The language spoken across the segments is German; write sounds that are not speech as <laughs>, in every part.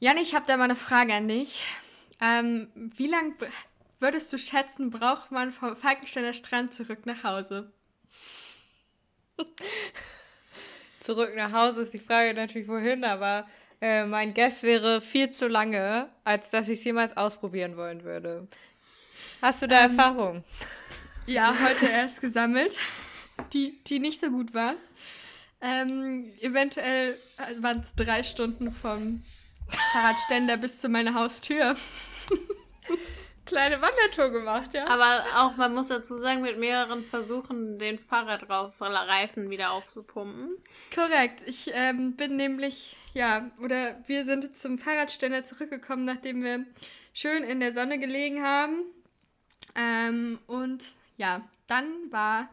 Jan, ich habe da mal eine Frage an dich. Ähm, wie lange würdest du schätzen, braucht man vom Falkensteiner Strand zurück nach Hause? <laughs> zurück nach Hause ist die Frage natürlich wohin, aber äh, mein Guess wäre viel zu lange, als dass ich es jemals ausprobieren wollen würde. Hast du da ähm, Erfahrung? <laughs> Ja, heute erst gesammelt, die, die nicht so gut war. Ähm, eventuell äh, waren es drei Stunden vom Fahrradständer bis zu meiner Haustür. <laughs> Kleine Wandertour gemacht, ja. Aber auch, man muss dazu sagen, mit mehreren Versuchen den Fahrradreifen wieder aufzupumpen. Korrekt. Ich ähm, bin nämlich, ja, oder wir sind zum Fahrradständer zurückgekommen, nachdem wir schön in der Sonne gelegen haben. Ähm, und ja, dann war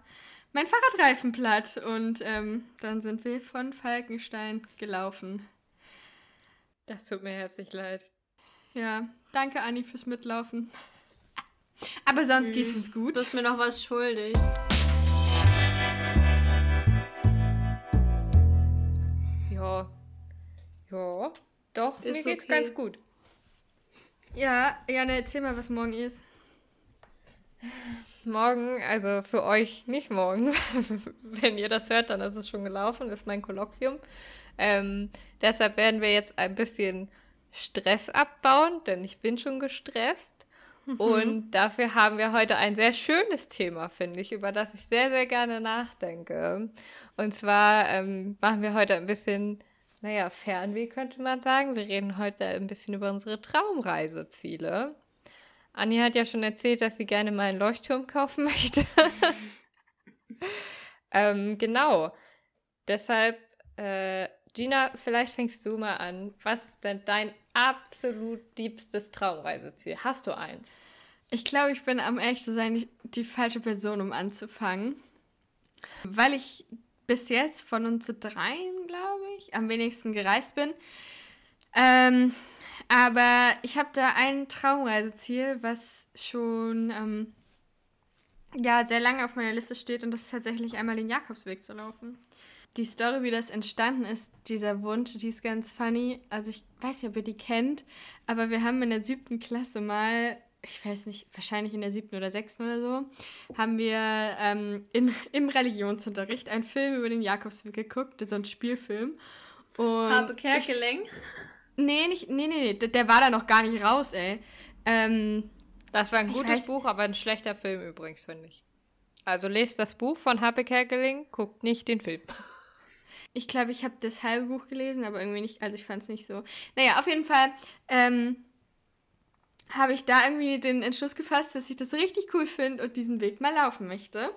mein Fahrradreifen platt und ähm, dann sind wir von Falkenstein gelaufen. Das tut mir herzlich leid. Ja, danke Anni fürs Mitlaufen. Aber sonst geht's uns gut. Du bist mir noch was schuldig. Ja. Ja. Doch, ist mir geht's okay. ganz gut. Ja, Jana, erzähl mal, was morgen ist. Morgen, also für euch nicht morgen, <laughs> wenn ihr das hört, dann ist es schon gelaufen, ist mein Kolloquium. Ähm, deshalb werden wir jetzt ein bisschen Stress abbauen, denn ich bin schon gestresst. Mhm. Und dafür haben wir heute ein sehr schönes Thema, finde ich, über das ich sehr, sehr gerne nachdenke. Und zwar ähm, machen wir heute ein bisschen, naja, Fernweh könnte man sagen. Wir reden heute ein bisschen über unsere Traumreiseziele. Anni hat ja schon erzählt, dass sie gerne mal einen Leuchtturm kaufen <laughs> möchte. <laughs> ähm, genau. Deshalb äh, Gina, vielleicht fängst du mal an. Was ist denn dein absolut liebstes Traumreiseziel? Hast du eins? Ich glaube, ich bin am ehrlich zu sein die falsche Person, um anzufangen. Weil ich bis jetzt von uns dreien, glaube ich, am wenigsten gereist bin. Ähm, aber ich habe da ein Traumreiseziel, was schon ähm, ja, sehr lange auf meiner Liste steht und das ist tatsächlich einmal den Jakobsweg zu laufen die Story, wie das entstanden ist, dieser Wunsch, die ist ganz funny. Also ich weiß nicht, ob ihr die kennt, aber wir haben in der siebten Klasse mal, ich weiß nicht, wahrscheinlich in der siebten oder sechsten oder so, haben wir ähm, in, im Religionsunterricht einen Film über den Jakobsweg geguckt, so ein Spielfilm. Und Habe Kerkeling? Ich, <laughs> nee, nicht, nee, nee, nee, der, der, war da noch gar nicht raus, ey. Ähm, das war ein gutes weiß, Buch, aber ein schlechter Film übrigens, finde ich. Also lest das Buch von Happe Kerkeling, guckt nicht den Film. Ich glaube, ich habe das halbe Buch gelesen, aber irgendwie nicht, also ich fand es nicht so. Naja, auf jeden Fall ähm, habe ich da irgendwie den Entschluss gefasst, dass ich das richtig cool finde und diesen Weg mal laufen möchte.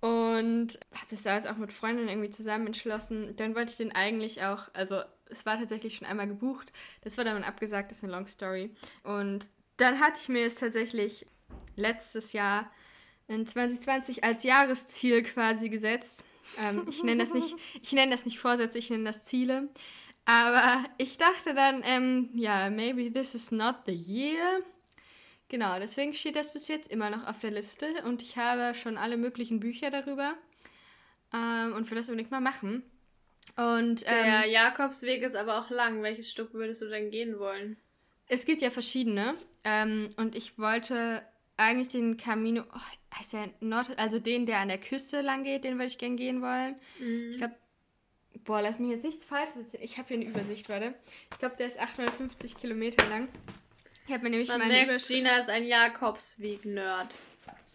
Und habe das damals auch mit Freundinnen irgendwie zusammen entschlossen. Dann wollte ich den eigentlich auch, also es war tatsächlich schon einmal gebucht. Das wurde dann abgesagt, das ist eine Long Story. Und dann hatte ich mir es tatsächlich letztes Jahr in 2020 als Jahresziel quasi gesetzt, ähm, ich nenne das nicht, ich nenne das nicht Vorsätze, ich nenne das Ziele. Aber ich dachte dann, ähm, ja, maybe this is not the year. Genau, deswegen steht das bis jetzt immer noch auf der Liste und ich habe schon alle möglichen Bücher darüber ähm, und will das unbedingt mal machen. Und, ähm, der Jakobsweg ist aber auch lang. Welches Stück würdest du denn gehen wollen? Es gibt ja verschiedene ähm, und ich wollte eigentlich den Camino, oh, heißt der Nord, also den, der an der Küste lang geht, den würde ich gerne gehen wollen. Mhm. Ich glaube, boah, lass mich jetzt nichts falsch erzählen. Ich habe hier eine Übersicht, warte. Ich glaube, der ist 850 Kilometer lang. Ich habe mir nämlich Man merkt, Übersch Gina ist ein Jakobsweg-Nerd.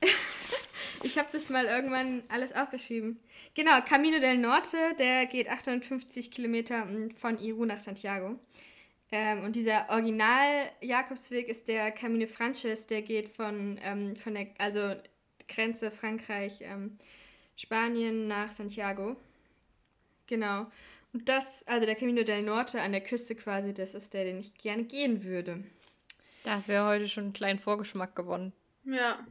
<laughs> ich habe das mal irgendwann alles aufgeschrieben. Genau, Camino del Norte, der geht 850 Kilometer von Iru nach Santiago. Ähm, und dieser Original-Jakobsweg ist der Camino Frances, der geht von, ähm, von der also Grenze Frankreich, ähm, Spanien nach Santiago. Genau. Und das, also der Camino del Norte an der Küste quasi, das ist der, den ich gerne gehen würde. Da hast du ja heute schon einen kleinen Vorgeschmack gewonnen. Ja.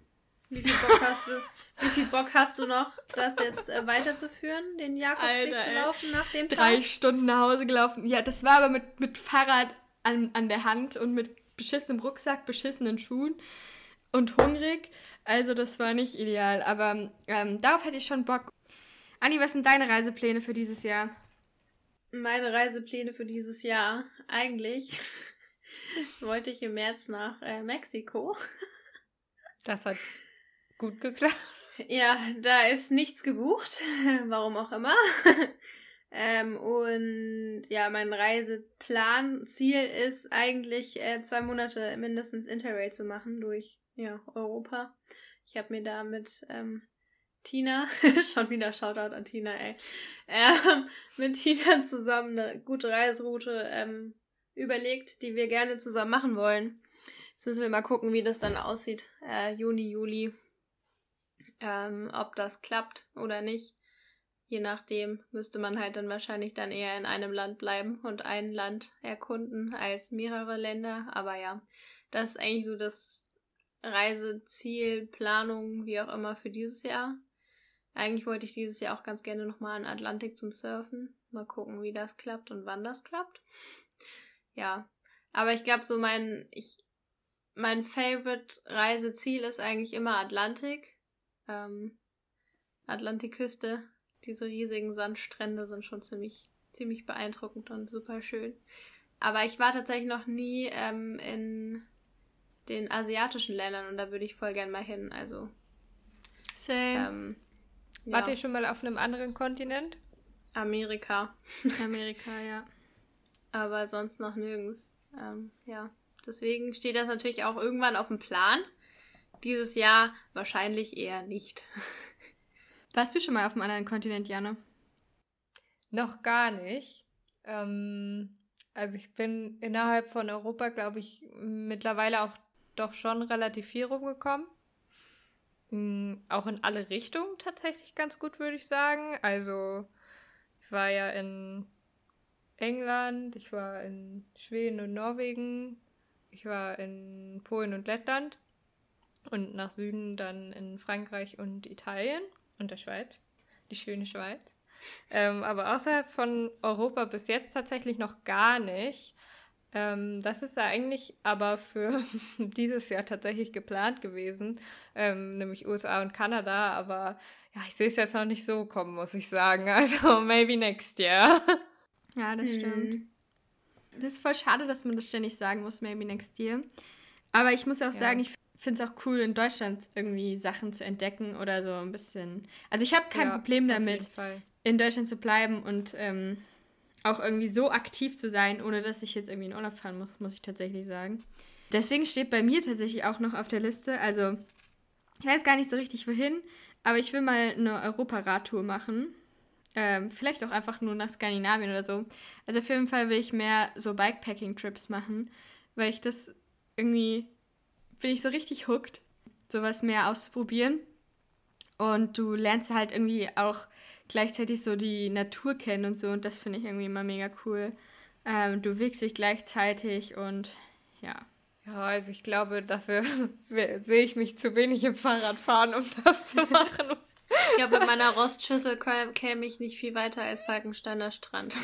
Wie viel Bock hast du, wie viel Bock hast du noch, das jetzt äh, weiterzuführen, den Jakobsweg Alter, zu laufen nach dem Tag? Drei Stunden nach Hause gelaufen. Ja, das war aber mit, mit Fahrrad an, an der Hand und mit beschissenem Rucksack, beschissenen Schuhen und hungrig. Also das war nicht ideal, aber ähm, darauf hätte ich schon Bock. Anni, was sind deine Reisepläne für dieses Jahr? meine Reisepläne für dieses Jahr. Eigentlich <laughs> wollte ich im März nach äh, Mexiko. Das hat gut geklappt. Ja, da ist nichts gebucht, <laughs> warum auch immer. <laughs> ähm, und ja, mein Reiseplan, Ziel ist eigentlich äh, zwei Monate mindestens Interrail zu machen durch ja, Europa. Ich habe mir da mit ähm, Tina, <laughs> schon wieder Shoutout an Tina, ey, ähm, mit Tina zusammen eine gute Reiseroute ähm, überlegt, die wir gerne zusammen machen wollen. Jetzt müssen wir mal gucken, wie das dann aussieht. Äh, Juni, Juli. Ähm, ob das klappt oder nicht. Je nachdem müsste man halt dann wahrscheinlich dann eher in einem Land bleiben und ein Land erkunden als mehrere Länder. Aber ja, das ist eigentlich so das Reiseziel, Planung, wie auch immer für dieses Jahr. Eigentlich wollte ich dieses Jahr auch ganz gerne nochmal an Atlantik zum Surfen. Mal gucken, wie das klappt und wann das klappt. <laughs> Ja. Aber ich glaube, so mein, ich, mein Favorite Reiseziel ist eigentlich immer Atlantik. Ähm, Atlantikküste. Diese riesigen Sandstrände sind schon ziemlich, ziemlich beeindruckend und super schön. Aber ich war tatsächlich noch nie ähm, in den asiatischen Ländern und da würde ich voll gern mal hin. Also. Same. Ähm, ja. Wart ihr schon mal auf einem anderen Kontinent? Amerika. <laughs> Amerika, ja. Aber sonst noch nirgends. Ähm, ja. Deswegen steht das natürlich auch irgendwann auf dem Plan. Dieses Jahr wahrscheinlich eher nicht. <laughs> Warst du schon mal auf einem anderen Kontinent, Janne? Noch gar nicht. Ähm, also ich bin innerhalb von Europa, glaube ich, mittlerweile auch doch schon relativ viel rumgekommen. Mhm, auch in alle Richtungen tatsächlich ganz gut, würde ich sagen. Also ich war ja in England, ich war in Schweden und Norwegen, ich war in Polen und Lettland und nach Süden dann in Frankreich und Italien und der Schweiz, die schöne Schweiz. Ähm, aber außerhalb von Europa bis jetzt tatsächlich noch gar nicht. Ähm, das ist ja eigentlich aber für <laughs> dieses Jahr tatsächlich geplant gewesen, ähm, nämlich USA und Kanada, aber ja, ich sehe es jetzt noch nicht so kommen, muss ich sagen. <laughs> Also maybe next year. Ja, das hm. stimmt. Das ist voll schade, dass man das ständig sagen muss, maybe next year. Aber ich muss auch ja. sagen, ich finde es auch cool, in Deutschland irgendwie Sachen zu entdecken oder so ein bisschen. Also ich habe kein ja, Problem damit, in Deutschland zu bleiben und ähm, auch irgendwie so aktiv zu sein, ohne dass ich jetzt irgendwie in Urlaub fahren muss, muss ich tatsächlich sagen. Deswegen steht bei mir tatsächlich auch noch auf der Liste, also ich weiß gar nicht so richtig wohin, aber ich will mal eine Europaradtour machen. Ähm, vielleicht auch einfach nur nach Skandinavien oder so. Also auf jeden Fall will ich mehr so Bikepacking-Trips machen, weil ich das irgendwie bin ich so richtig hooked, sowas mehr auszuprobieren. Und du lernst halt irgendwie auch gleichzeitig so die Natur kennen und so. Und das finde ich irgendwie immer mega cool. Ähm, du wiegst dich gleichzeitig und ja. Ja, also ich glaube, dafür <laughs> sehe ich mich zu wenig im Fahrradfahren, um das zu <laughs> machen. ich glaube, mit meiner Rostschüssel käme ich nicht viel weiter als Falkensteiner Strand.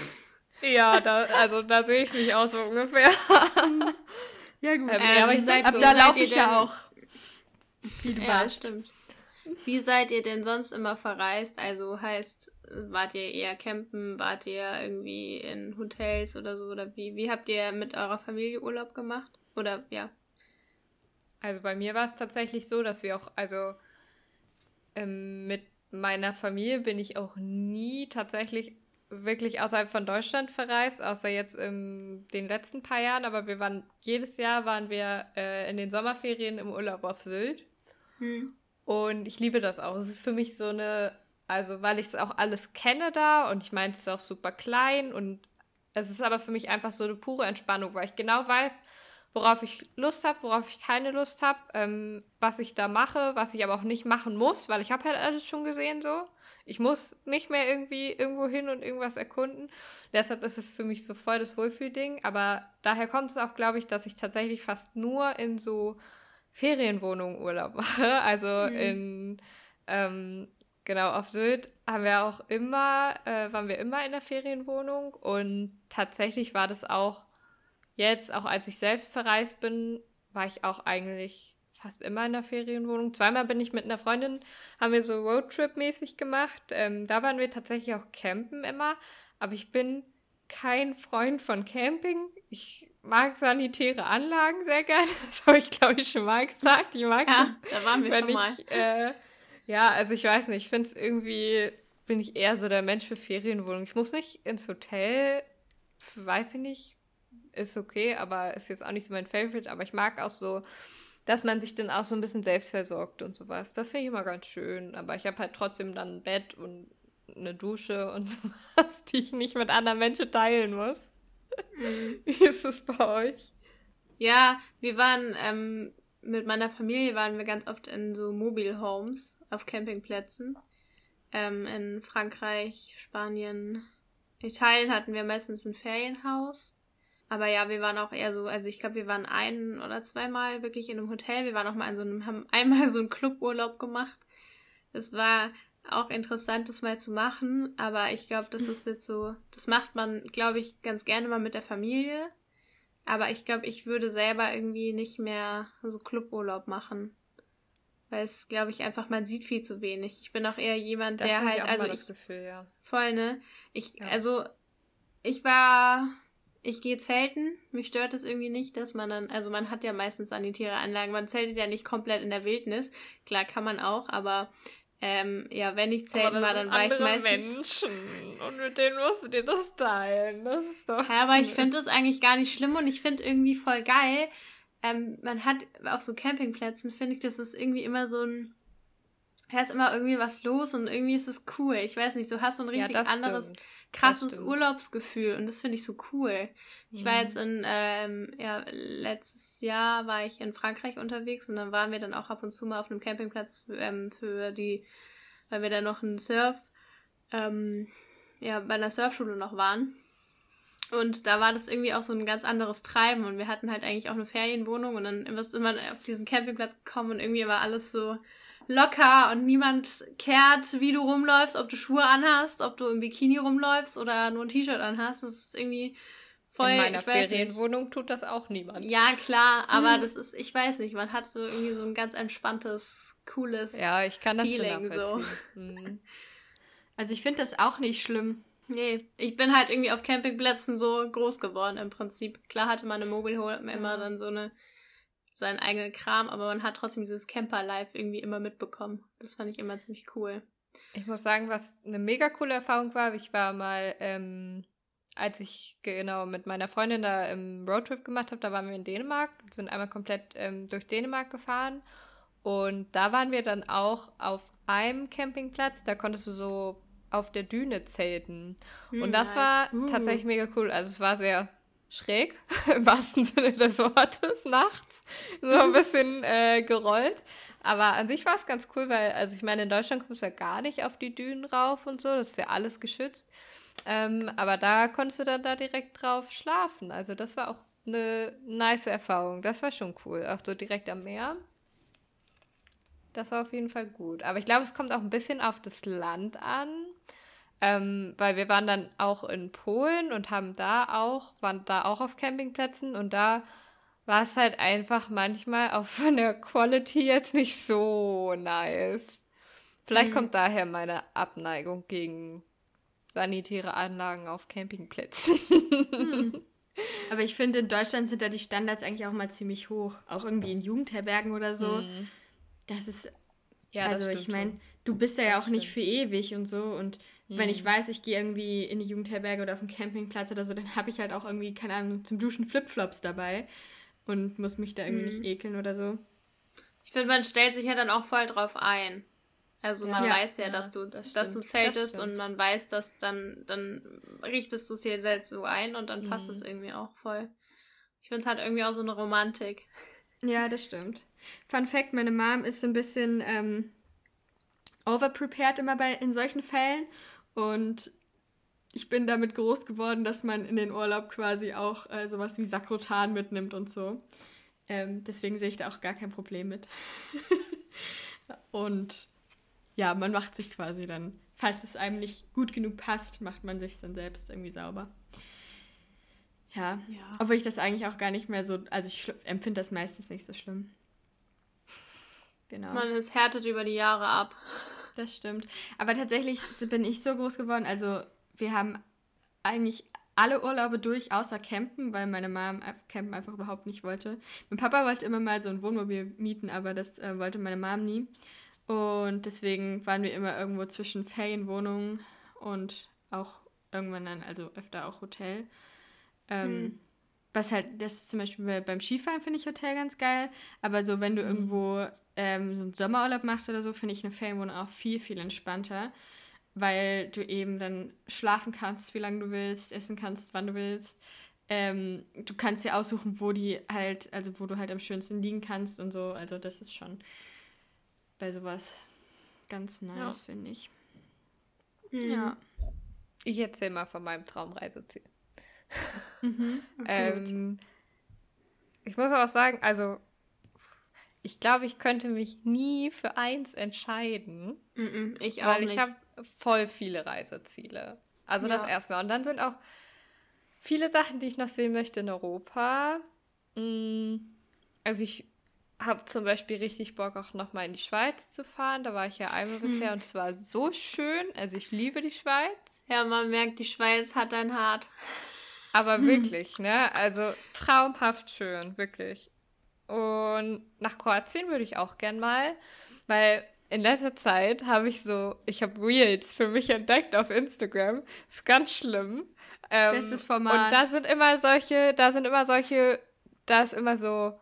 Ja, da, also da sehe ich mich aus so ungefähr. <laughs> ja, gut. Ähm, ja, aber ich sag, ab so, da laufe ich ja auch. Wie du ja, weißt. stimmt. Wie seid ihr denn sonst immer verreist? Also heißt, wart ihr eher campen, wart ihr irgendwie in Hotels oder so? Oder wie, wie habt ihr mit eurer Familie Urlaub gemacht? Oder ja? Also bei mir war es tatsächlich so, dass wir auch, also ähm, mit meiner Familie bin ich auch nie tatsächlich wirklich außerhalb von Deutschland verreist, außer jetzt in den letzten paar Jahren. Aber wir waren jedes Jahr waren wir äh, in den Sommerferien im Urlaub auf Sylt. Hm. Und ich liebe das auch. Es ist für mich so eine, also weil ich es auch alles kenne da und ich meine, es ist auch super klein und es ist aber für mich einfach so eine pure Entspannung, weil ich genau weiß, worauf ich Lust habe, worauf ich keine Lust habe, ähm, was ich da mache, was ich aber auch nicht machen muss, weil ich habe halt alles schon gesehen so. Ich muss nicht mehr irgendwie irgendwo hin und irgendwas erkunden. Deshalb ist es für mich so voll das Wohlfühlding. Aber daher kommt es auch, glaube ich, dass ich tatsächlich fast nur in so Ferienwohnung Urlaub mache. <laughs> Also mhm. in, ähm, genau, auf Sylt haben wir auch immer, äh, waren wir immer in der Ferienwohnung und tatsächlich war das auch jetzt, auch als ich selbst verreist bin, war ich auch eigentlich fast immer in der Ferienwohnung. Zweimal bin ich mit einer Freundin, haben wir so Roadtrip-mäßig gemacht. Ähm, da waren wir tatsächlich auch campen immer. Aber ich bin kein Freund von Camping. Ich mag sanitäre Anlagen sehr gerne. <laughs> Das habe ich, glaube ich, schon mal gesagt. Ich mag Ja, das, da waren wir wenn schon mal. ich, äh, ja, also ich weiß nicht, ich finde es irgendwie, bin ich eher so der Mensch für Ferienwohnungen. Ich muss nicht ins Hotel, weiß ich nicht, ist okay, aber ist jetzt auch nicht so mein Favorite, aber ich mag auch so, dass man sich dann auch so ein bisschen selbst versorgt und sowas. Das finde ich immer ganz schön, aber ich habe halt trotzdem dann ein Bett und eine Dusche und <laughs> sowas, die ich nicht mit anderen Menschen teilen muss. Mhm. Wie ist es bei euch? Ja, wir waren ähm, mit meiner Familie waren wir ganz oft in so Mobile Homes auf Campingplätzen. Ähm, in Frankreich, Spanien, Italien hatten wir meistens ein Ferienhaus. Aber ja, wir waren auch eher so, also ich glaube, wir waren ein oder zweimal wirklich in einem Hotel. Wir waren auch mal in so einem, haben <laughs> einmal so einen Cluburlaub gemacht. Es war auch interessant, das mal zu machen, aber ich glaube, das ist jetzt so, das macht man, glaube ich, ganz gerne mal mit der Familie. Aber ich glaube, ich würde selber irgendwie nicht mehr so Cluburlaub machen. Weil es, glaube ich, einfach, man sieht viel zu wenig. Ich bin auch eher jemand, Das der halt, ich auch also ich, das Gefühl, ja. voll, ne? Ich, Ja. also, ich war, ich gehe zelten. Mich stört es irgendwie nicht, dass man dann, also man hat ja meistens sanitäre Anlagen. Man zeltet ja nicht komplett in der Wildnis. Klar kann man auch, aber ähm, ja, wenn ich zelten war, dann war ich meistens. Menschen und mit denen musst du dir das teilen. Das ist doch. Ja, aber ich <laughs> finde das eigentlich gar nicht schlimm und ich finde irgendwie voll geil. Ähm, man hat auf so Campingplätzen, finde ich, das ist irgendwie immer so ein. Da ist immer irgendwie was los und irgendwie ist es cool. Ich weiß nicht, du hast so ein Ja, richtig das anderes, stimmt. krasses. Urlaubsgefühl und das finde ich so cool. Ich war Mhm. jetzt in, ähm, ja, letztes Jahr war ich in Frankreich unterwegs und dann waren wir dann auch ab und zu mal auf einem Campingplatz ähm, für die, weil wir da noch einen Surf, ähm, ja, bei einer Surfschule noch waren. Und da war das irgendwie auch so ein ganz anderes Treiben und wir hatten halt eigentlich auch eine Ferienwohnung und dann du immer auf diesen Campingplatz gekommen und irgendwie war alles so locker und niemand kehrt, wie du rumläufst, ob du Schuhe anhast, ob du im Bikini rumläufst oder nur ein T-Shirt anhast. Das ist irgendwie voll, In meiner weiß nicht. Ferienwohnung tut das auch niemand. Ja, klar, aber Hm. das ist, ich weiß nicht, man hat so irgendwie so ein ganz entspanntes, cooles Ja, ich kann das Feeling so. Mhm. <laughs> Also ich finde das auch nicht schlimm. Nee, ich bin halt irgendwie auf Campingplätzen so groß geworden im Prinzip. Klar hatte man eine Mobile Home immer Ja. dann so eine seinen eigenen Kram, aber man hat trotzdem dieses Camper-Life irgendwie immer mitbekommen. Das fand ich immer ziemlich cool. Ich muss sagen, was eine mega coole Erfahrung war, ich war mal, ähm, als ich genau mit meiner Freundin da im Roadtrip gemacht habe, da waren wir in Dänemark, sind einmal komplett ähm, durch Dänemark gefahren und da waren wir dann auch auf einem Campingplatz, da konntest du so auf der Düne zelten. Hm, Und das nice. war Uh. tatsächlich mega cool. Also es war sehr schräg, <laughs> im wahrsten Sinne des Wortes, nachts. So ein bisschen äh, gerollt. Aber an sich war es ganz cool, weil, also ich meine, in Deutschland kommst du ja gar nicht auf die Dünen rauf und so. Das ist ja alles geschützt. Ähm, aber da konntest du dann da direkt drauf schlafen. Also das war auch eine nice Erfahrung. Das war schon cool. Auch so direkt am Meer. Das war auf jeden Fall gut. Aber ich glaube, es kommt auch ein bisschen auf das Land an. Ähm, weil wir waren dann auch in Polen und haben da auch, waren da auch auf Campingplätzen und da war es halt einfach manchmal auch von der Quality jetzt nicht so nice. Vielleicht Mhm. kommt daher meine Abneigung gegen sanitäre Anlagen auf Campingplätzen. Hm. <laughs> Aber ich finde, in Deutschland sind da die Standards eigentlich auch mal ziemlich hoch. Auch irgendwie in Jugendherbergen oder so. Mhm. Das ist, Ja, das also ich stimmt meine, du bist ja, ja Das auch nicht für stimmt. ewig und so. Und wenn ich Mhm. weiß, ich gehe irgendwie in die Jugendherberge oder auf einen Campingplatz oder so, dann habe ich halt auch irgendwie, keine Ahnung, zum Duschen Flipflops dabei und muss mich da irgendwie Mhm. nicht ekeln oder so. Ich finde, man stellt sich ja dann auch voll drauf ein. Also man Ja. weiß ja, Ja, dass du, das dass du zeltest Das und man weiß, dass dann, dann richtest du es dir selbst so ein und dann passt Mhm. es irgendwie auch voll. Ich finde es halt irgendwie auch so eine Romantik. Ja, das stimmt. Fun Fact: Meine Mom ist so ein bisschen ähm, overprepared immer bei in solchen Fällen und ich bin damit groß geworden, dass man in den Urlaub quasi auch äh, sowas wie Sakrotan mitnimmt und so. Ähm, deswegen sehe ich da auch gar kein Problem mit. <laughs> und ja, man macht sich quasi dann, falls es einem nicht gut genug passt, macht man sich dann selbst irgendwie sauber. Ja, Ja. obwohl ich das eigentlich auch gar nicht mehr so, also ich empfinde das meistens nicht so schlimm. Genau, Man es härtet über die Jahre ab. <laughs> das stimmt. Aber tatsächlich bin ich so groß geworden, also wir haben eigentlich alle Urlaube durch, außer Campen, weil meine Mom Campen einfach überhaupt nicht wollte. Mein Papa wollte immer mal so ein Wohnmobil mieten, aber das äh, wollte meine Mom nie. Und deswegen waren wir immer irgendwo zwischen Ferienwohnungen und auch irgendwann dann, also öfter auch Hotel. Ähm, hm. Was halt, das ist zum Beispiel bei, beim Skifahren finde ich Hotel ganz geil, aber so, wenn du mhm. irgendwo ähm, so einen Sommerurlaub machst oder so, finde ich eine Ferienwohnung auch viel, viel entspannter, weil du eben dann schlafen kannst, wie lange du willst, essen kannst, wann du willst. Ähm, du kannst dir aussuchen, wo die halt, also wo du halt am schönsten liegen kannst und so. Also das ist schon bei sowas ganz nice, ja. finde ich. Mhm. Ja. Ich erzähle mal von meinem Traumreiseziel. Mhm, <laughs> ähm, ich muss aber auch sagen, also ich glaube, ich könnte mich nie für eins entscheiden. Mhm, ich auch weil nicht. ich habe voll viele Reiseziele. Also ja. das erstmal. Und dann sind auch viele Sachen, die ich noch sehen möchte in Europa. Mm, also ich habe zum Beispiel richtig Bock, auch nochmal in die Schweiz zu fahren. Da war ich ja einmal hm. bisher und es war so schön. Also ich liebe die Schweiz. Ja, man merkt, die Schweiz hat ein Hart. Aber <laughs> wirklich, ne? Also traumhaft schön, wirklich. Und nach Kroatien würde ich auch gern mal, weil in letzter Zeit habe ich so, ich habe Reels für mich entdeckt auf Instagram. Ist ganz schlimm. Ähm, Bestes Format. Und da sind immer solche, da sind immer solche, da ist immer so,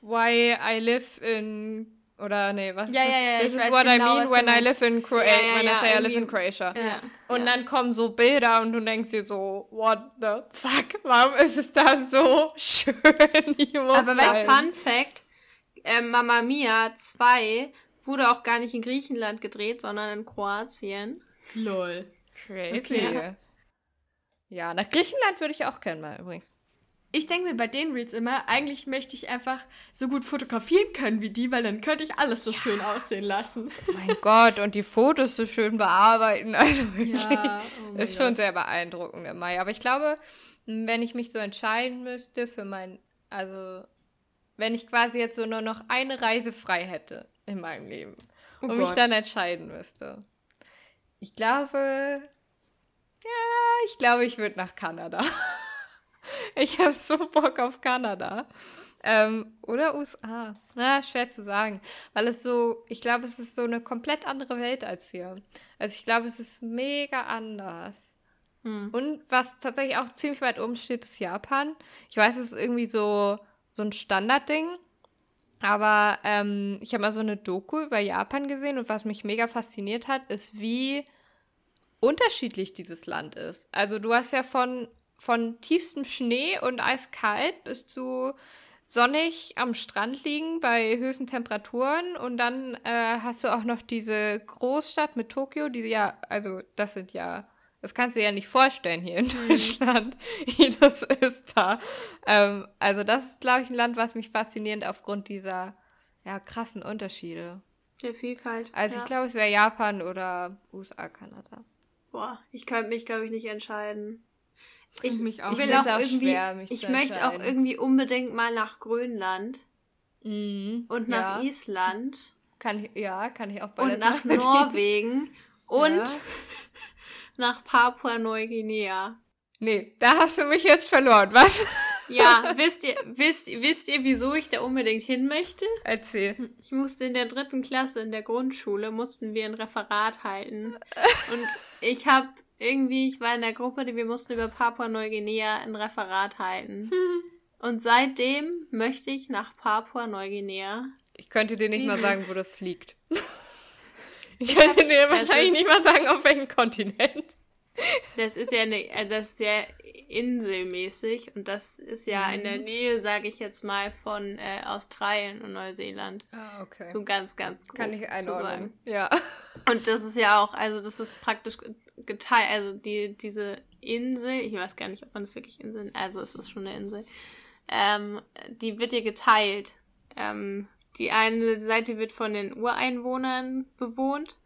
why I live in oder nee, was ja, ist das? Ja, ja, This is what genau, I mean when I live in Croatia, ja, when I say I live in Croatia. Und dann kommen so Bilder und du denkst dir so, what the fuck, warum ist es da so schön? <laughs> Ich muss Aber weißt Fun Fact, äh, Mamma Mia 2 wurde auch gar nicht in Griechenland gedreht, sondern in Kroatien. Lol. Crazy. Okay. Ja, nach Griechenland würde ich auch gerne mal übrigens ich denke mir bei den Reels immer, eigentlich möchte ich einfach so gut fotografieren können wie die, weil dann könnte ich alles so ja. schön aussehen lassen. Oh mein <laughs> Gott, und die Fotos so schön bearbeiten. Also wirklich, ja, oh ist schon Gott. sehr beeindruckend immer. Aber ich glaube, wenn ich mich so entscheiden müsste für mein, also wenn ich quasi jetzt so nur noch eine Reise frei hätte in meinem Leben oh und Gott. mich dann entscheiden müsste. Ich glaube, ja, ich glaube, ich würde nach Kanada. <laughs> Ich habe so Bock auf Kanada. Ähm, oder USA. Na, schwer zu sagen. Weil es so, ich glaube, es ist so eine komplett andere Welt als hier. Also ich glaube, es ist mega anders. Hm. Und was tatsächlich auch ziemlich weit oben steht, ist Japan. Ich weiß, es ist irgendwie so, so ein Standardding. Aber ähm, ich habe mal so eine Doku über Japan gesehen und was mich mega fasziniert hat, ist, wie unterschiedlich dieses Land ist. Also du hast ja von von tiefstem Schnee und eiskalt bis zu sonnig am Strand liegen bei höchsten Temperaturen und dann äh, hast du auch noch diese Großstadt mit Tokio, die ja, also das sind ja, das kannst du dir ja nicht vorstellen hier in mhm. Deutschland, <laughs> wie das ist da. Ähm, also das ist, glaube ich, ein Land, was mich fasziniert aufgrund dieser ja, krassen Unterschiede. Der Vielfalt. Also ja. ich glaube, es wäre Japan oder USA, Kanada. Boah, ich könnte mich, glaube ich, nicht entscheiden. Ich, mich auch. Ich will auch, auch irgendwie, schwer, ich möchte auch irgendwie unbedingt mal nach Grönland mhm. und nach ja. Island. <laughs> Kann ich, ja, kann ich auch bei Und nach Norwegen <laughs> und ja. <laughs> nach Papua-Neuguinea. Nee, da hast du mich jetzt verloren, was? Ja, wisst ihr, wisst, wisst ihr, wieso ich da unbedingt hin möchte? Erzähl. Ich musste in der dritten Klasse in der Grundschule, mussten wir ein Referat halten. Und ich habe irgendwie, ich war in der Gruppe, die wir mussten über Papua-Neuguinea ein Referat halten. <laughs> Und seitdem möchte ich nach Papua-Neuguinea. Ich könnte dir nicht mal sagen, wo das liegt. <laughs> Ich könnte dir wahrscheinlich nicht mal sagen, auf welchem Kontinent. Das ist ja eine, äh, das ist ja inselmäßig und das ist ja mhm. in der mhm. Nähe, sage ich jetzt mal, von äh, Australien und Neuseeland. Ah, okay. So ganz, ganz grob Kann ich einordnen. Ja. Und das ist ja auch, also das ist praktisch geteilt, also die, diese Insel, ich weiß gar nicht, ob man das wirklich Insel, also es ist schon eine Insel, ähm, die wird ja geteilt. Ähm, die eine Seite wird von den Ureinwohnern bewohnt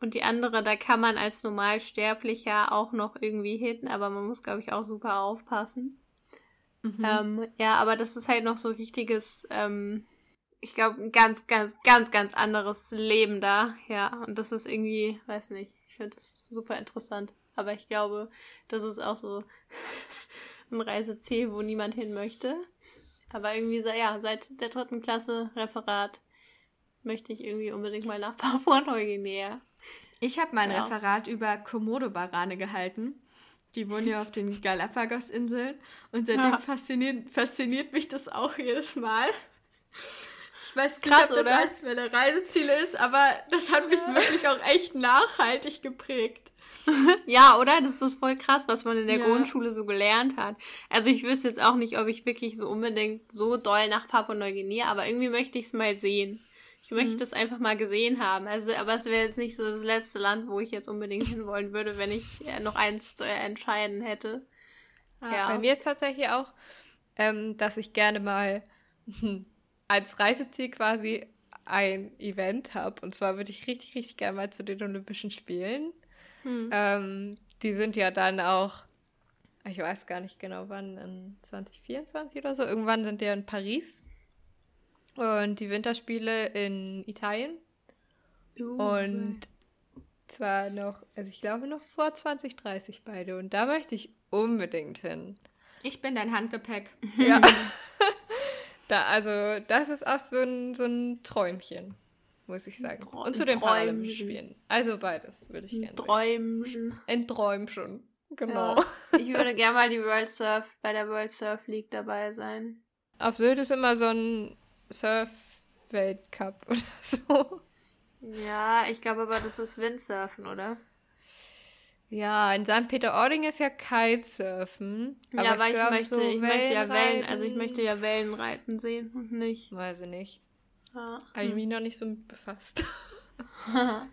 und die andere, da kann man als Normalsterblicher auch noch irgendwie hin, aber man muss, glaube ich, auch super aufpassen. Mhm. Ähm, ja, aber das ist halt noch so wichtiges, ähm, ich glaube, ein ganz, ganz, ganz, ganz anderes Leben da. Ja, und das ist irgendwie, weiß nicht, ich finde das super interessant. Aber ich glaube, das ist auch so <laughs> ein Reiseziel, wo niemand hin möchte. Aber irgendwie, ja, seit der dritten Klasse Referat möchte ich irgendwie unbedingt mal nach <laughs> Papua-Neuguinea. Ich habe mein ja. Referat über Komodo-Warane gehalten. Die wohnen ja auf den <laughs> Galapagos-Inseln und seitdem ja. fasziniert, fasziniert mich das auch jedes Mal. Ich weiß Krass, ob das oder? eins meiner Reiseziele ist, aber das hat mich wirklich auch echt nachhaltig geprägt. <laughs> ja, oder? Das ist voll krass, was man in der ja. Grundschule so gelernt hat. Also ich wüsste jetzt auch nicht, ob ich wirklich so unbedingt so doll nach Papua-Neuguinea, aber irgendwie möchte ich es mal sehen. Ich möchte mhm. es einfach mal gesehen haben. Also, aber es wäre jetzt nicht so das letzte Land, wo ich jetzt unbedingt hinwollen würde, wenn ich noch eins zu entscheiden hätte. Ah, ja. Bei mir ist tatsächlich auch, ähm, dass ich gerne mal <laughs> als Reiseziel quasi ein Event habe. Und zwar würde ich richtig, richtig gerne mal zu den Olympischen Spielen. Hm. Ähm, die sind ja dann auch, ich weiß gar nicht genau wann, in 2024 oder so. Irgendwann sind die in Paris. Und die Winterspiele in Italien. Uh, und zwar noch, also ich glaube noch vor 2030 beide. Und da möchte ich unbedingt hin. Ich bin dein Handgepäck. Ja. <laughs> da, also, das ist auch so ein, so ein Träumchen, muss ich sagen. Träum und zu den Paralympischen Spielen. Also beides würde ich gerne. Träumchen. Ein Träumchen. Genau. Ja. Ich würde gerne mal die World Surf bei der World Surf League dabei sein. Auf Sylt ist immer so ein Surf-Weltcup <laughs> oder so. Ja, ich glaube aber, das ist Windsurfen, oder? Ja, in St. Peter-Ording ist ja Kitesurfen. Aber ja, aber ich, glaub, ich möchte, so ich möchte ja Wellen, also ich möchte ja Wellen reiten sehen und nicht. Weiß ich nicht. Ja. Habe ich mich noch nicht so mit befasst. <laughs>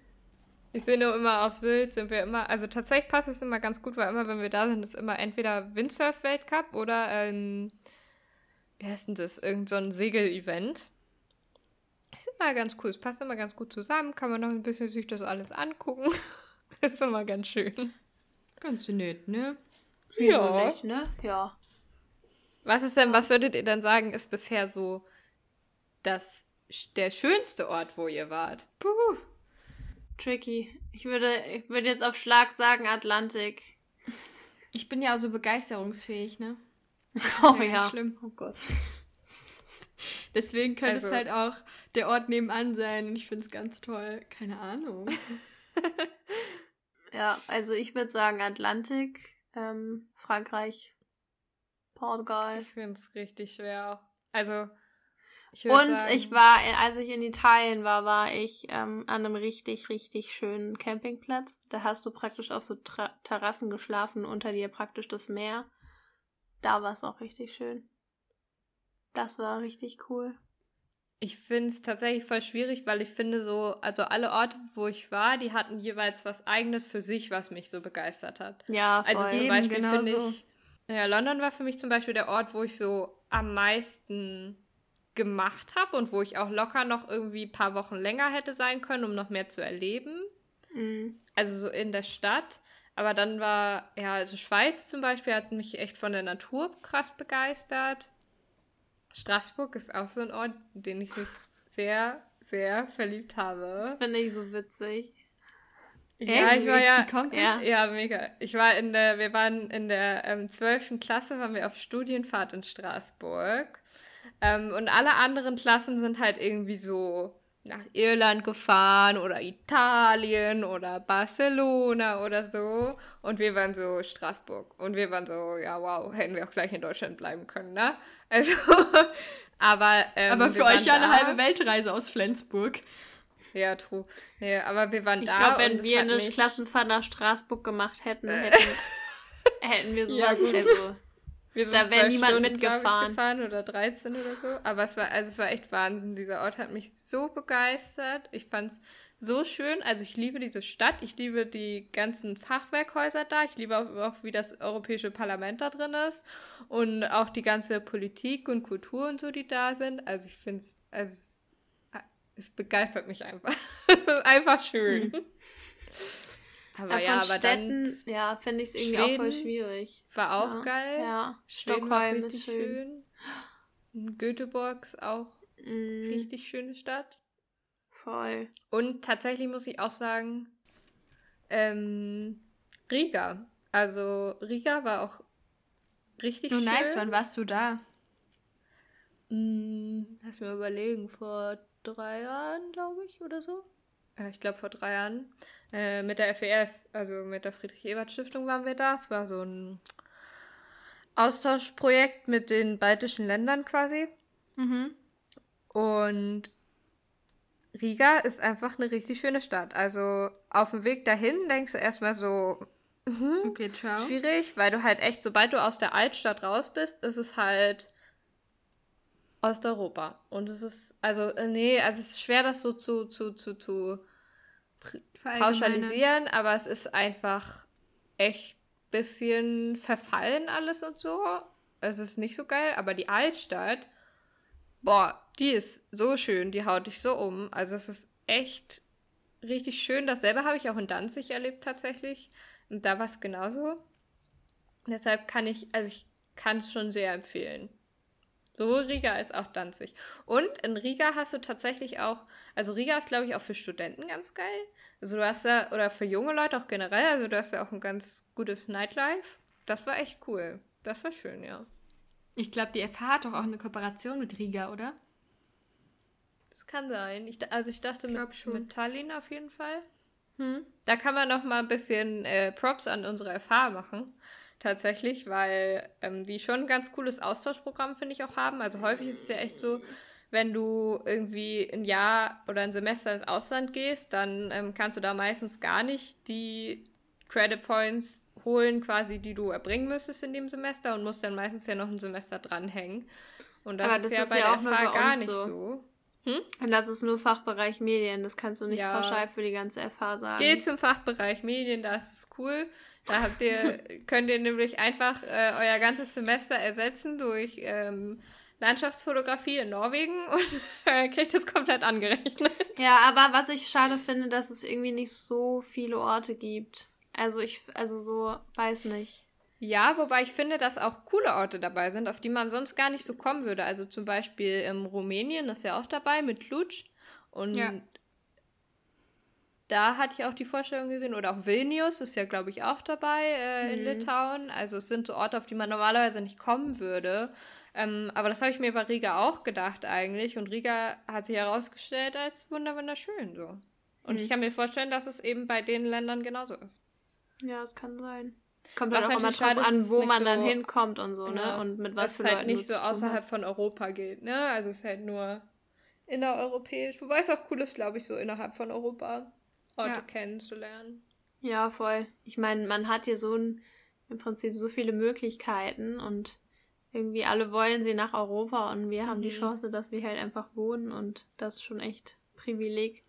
ich sehe nur immer auf Sylt sind wir immer, also tatsächlich passt es immer ganz gut, weil immer, wenn wir da sind, ist immer entweder Windsurf-Weltcup oder ähm, wie heißt denn das? Irgend so ein Segel-Event. Ist immer ganz cool. Es passt immer ganz gut zusammen. Kann man noch ein bisschen sich das alles angucken. <laughs> <laughs> ist immer ganz schön. Ganz nett, ne? Wieso ja. nicht, ne? Ja. Was ist denn, was würdet ihr dann sagen, ist bisher so das, der schönste Ort, wo ihr wart? Puh. Tricky. Ich würde, ich würde jetzt auf Schlag sagen Atlantik. Ich bin ja so begeisterungsfähig, ne? <laughs> Oh ja. ja. Schlimm. Oh Gott. <laughs> Deswegen könnte also. es halt auch der Ort nebenan sein und ich finde es ganz toll. Keine Ahnung. <laughs> ja, also ich würde sagen Atlantik, ähm, Frankreich, Portugal. Ich finde es richtig schwer. Also. Ich und sagen, ich war, als ich in Italien war, war ich ähm, an einem richtig, richtig schönen Campingplatz. Da hast du praktisch auf so Tra Terrassen geschlafen, unter dir praktisch das Meer da war es auch richtig schön. Das war richtig cool. Ich finde es tatsächlich voll schwierig, weil ich finde so, also alle Orte, wo ich war, die hatten jeweils was eigenes für sich, was mich so begeistert hat. Ja, voll. Also zum Beispiel genau finde so. ich, ja, London war für mich zum Beispiel der Ort, wo ich so am meisten gemacht habe und wo ich auch locker noch irgendwie ein paar Wochen länger hätte sein können, um noch mehr zu erleben. Mhm. Also so in der Stadt. Aber dann war, ja, also Schweiz zum Beispiel hat mich echt von der Natur krass begeistert. Straßburg ist auch so ein Ort, in den ich mich sehr, sehr verliebt habe. Das finde ich so witzig. Ja, ich war ja, Wie kommt das? Ja. ja, mega. Ich war in der, wir waren in der ähm, 12. Klasse, waren wir auf Studienfahrt in Straßburg. Ähm, und alle anderen Klassen sind halt irgendwie so nach Irland gefahren oder Italien oder Barcelona oder so. Und wir waren so Straßburg. Und wir waren so, ja, wow, hätten wir auch gleich in Deutschland bleiben können, ne? <laughs> Also, aber. Ähm, aber für euch ja eine halbe Weltreise aus Flensburg. Ja, true. Nee, aber wir waren ich da. Ich glaube, wenn wir eine Klassenfahrt nach Straßburg gemacht hätten, <laughs> hätten, hätten wir sowas. Also, wir sind da wäre niemand Stunden, mitgefahren. Ich, gefahren oder 13 oder so. Aber es war, also es war echt Wahnsinn. Dieser Ort hat mich so begeistert. Ich fand es so schön. Also ich liebe diese Stadt. Ich liebe die ganzen Fachwerkhäuser da. Ich liebe auch, auch wie das Europäische Parlament da drin ist. Und auch die ganze Politik und Kultur und so, die da sind. Also ich finde es, also es begeistert mich einfach. <laughs> einfach schön. Hm. Aber ja, aber Städten, dann ja, finde ich es irgendwie Schweden auch voll schwierig. War auch ja, geil. Ja, Stockholm ist schön. schön. Göteborg ist auch mm. richtig schöne Stadt. Voll. Und tatsächlich muss ich auch sagen, ähm, Riga. Also Riga war auch richtig oh, schön. nice, wann warst du da? Hm, lass mir überlegen, vor drei Jahren, glaube ich, oder so. Äh, ich glaube vor drei Jahren. Äh, mit der FES, also mit der Friedrich-Ebert-Stiftung waren wir da. Es war so ein Austauschprojekt mit den baltischen Ländern quasi. Mhm. Und Riga ist einfach eine richtig schöne Stadt. Also auf dem Weg dahin denkst du erstmal so, mhm, okay, ciao. schwierig, weil du halt echt, sobald du aus der Altstadt raus bist, ist es halt Osteuropa. Und es ist, also, äh, nee, also es ist schwer, das so zu, zu, zu, zu pauschalisieren, aber es ist einfach echt bisschen verfallen alles und so. Es ist nicht so geil, aber die Altstadt, boah, die ist so schön, die haut dich so um. Also es ist echt richtig schön. Dasselbe habe ich auch in Danzig erlebt tatsächlich. Und da war es genauso. Deshalb kann ich, also ich kann es schon sehr empfehlen. Sowohl Riga als auch Danzig. Und in Riga hast du tatsächlich auch, also Riga ist, glaube ich, auch für Studenten ganz geil. Also du hast da, oder für junge Leute auch generell, also du hast ja auch ein ganz gutes Nightlife. Das war echt cool. Das war schön, ja. Ich glaube, die FH hat doch auch eine Kooperation mit Riga, oder? Das kann sein. Ich, also ich dachte ich mit, mit Tallinn auf jeden Fall. Hm. Da kann man noch mal ein bisschen äh, Props an unsere FH machen tatsächlich, weil ähm, die schon ein ganz cooles Austauschprogramm, finde ich, auch haben. Also häufig ist es ja echt so, wenn du irgendwie ein Jahr oder ein Semester ins Ausland gehst, dann ähm, kannst du da meistens gar nicht die Credit Points holen, quasi, die du erbringen müsstest in dem Semester und musst dann meistens ja noch ein Semester dranhängen. Und das, das ist ja ist bei ja der FH gar nicht so. so. Hm? Und das ist nur Fachbereich Medien, das kannst du nicht ja. pauschal für die ganze FH sagen. Geht zum Fachbereich Medien, das ist cool. Da habt ihr, könnt ihr nämlich einfach äh, euer ganzes Semester ersetzen durch ähm, Landschaftsfotografie in Norwegen <laughs> und äh, kriegt das komplett angerechnet. Ja, aber was ich schade finde, dass es irgendwie nicht so viele Orte gibt. Also ich, also so, weiß nicht. Ja, wobei ich finde, dass auch coole Orte dabei sind, auf die man sonst gar nicht so kommen würde. Also zum Beispiel ähm, Rumänien ist ja auch dabei mit Lutsch. Und ja da hatte ich auch die Vorstellung gesehen. Oder auch Vilnius ist ja, glaube ich, auch dabei äh, mhm. in Litauen. Also es sind so Orte, auf die man normalerweise nicht kommen würde. Ähm, aber das habe ich mir bei Riga auch gedacht eigentlich. Und Riga hat sich herausgestellt als wunderschön so. Und mhm. ich kann mir vorstellen, dass es eben bei den Ländern genauso ist. Ja, es kann sein. Kommt halt auch immer drauf an, wo man so, dann hinkommt und so, ne? Und mit was für halt Leuten nicht so außerhalb von Europa geht, ne? Also es ist halt nur innereuropäisch. Wobei es auch cool ist, glaube ich, so innerhalb von Europa. Orte ja. kennenzulernen. Ja, voll. Ich meine, man hat hier so ein, im Prinzip so viele Möglichkeiten und irgendwie alle wollen sie nach Europa und wir mhm. haben die mhm. Chance, dass wir halt einfach wohnen und das ist schon echt Privileg.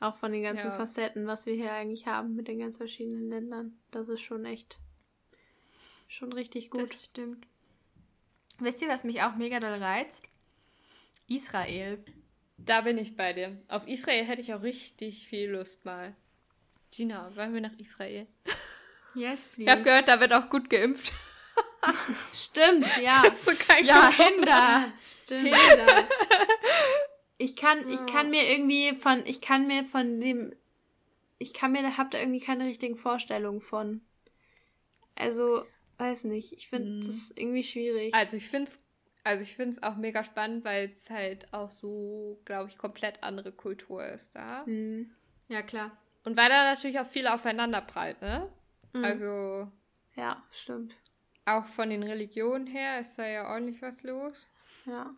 Auch von den ganzen ja. Facetten, was wir hier eigentlich haben mit den ganz verschiedenen Ländern. Das ist schon echt schon richtig gut. Das stimmt. Wisst ihr, was mich auch mega doll reizt? Israel. Da bin ich bei dir. Auf Israel hätte ich auch richtig viel Lust mal. Gina, wollen wir nach Israel? <laughs> Yes, please. Ich habe gehört, da wird auch gut geimpft. <laughs> Stimmt, ja. <laughs> Kein ja, Hinder. Stimmt. Hinder. Ich kann, ich kann mir irgendwie von, ich kann mir von dem, ich kann mir, hab da irgendwie keine richtigen Vorstellungen von. Also, weiß nicht. Ich finde mm. das irgendwie schwierig. Also, ich finde es also ich finde es auch mega spannend, weil es halt auch so, glaube ich, komplett andere Kultur ist da. Mhm. Ja, klar. Und weil da natürlich auch viel aufeinander prallt, ne? Mhm. Also. Ja, stimmt. Auch von den Religionen her ist da ja ordentlich was los. Ja.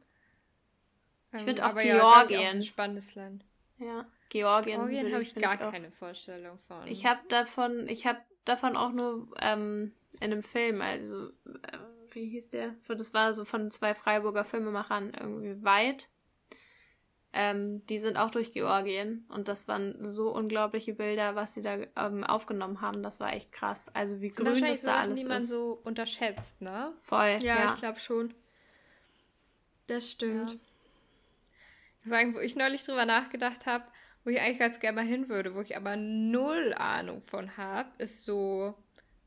Ich ähm, finde auch Georgien. Ja, auch ein spannendes Land. Ja, Georgien. Georgien habe ich gar ich keine Vorstellung von. Ich habe davon, ich habe davon auch nur ähm, in einem Film, also äh, wie hieß der? Das war so von zwei Freiburger Filmemachern irgendwie weit. Ähm, die sind auch durch Georgien und das waren so unglaubliche Bilder, was sie da ähm, aufgenommen haben. Das war echt krass. Also wie das grün das da alles die man so unterschätzt, ne? Voll. Ja, ja. ich glaube schon. Das stimmt. Ja. Ich sagen, wo ich neulich drüber nachgedacht habe, wo ich eigentlich ganz gerne mal hin würde, wo ich aber null Ahnung von habe, ist so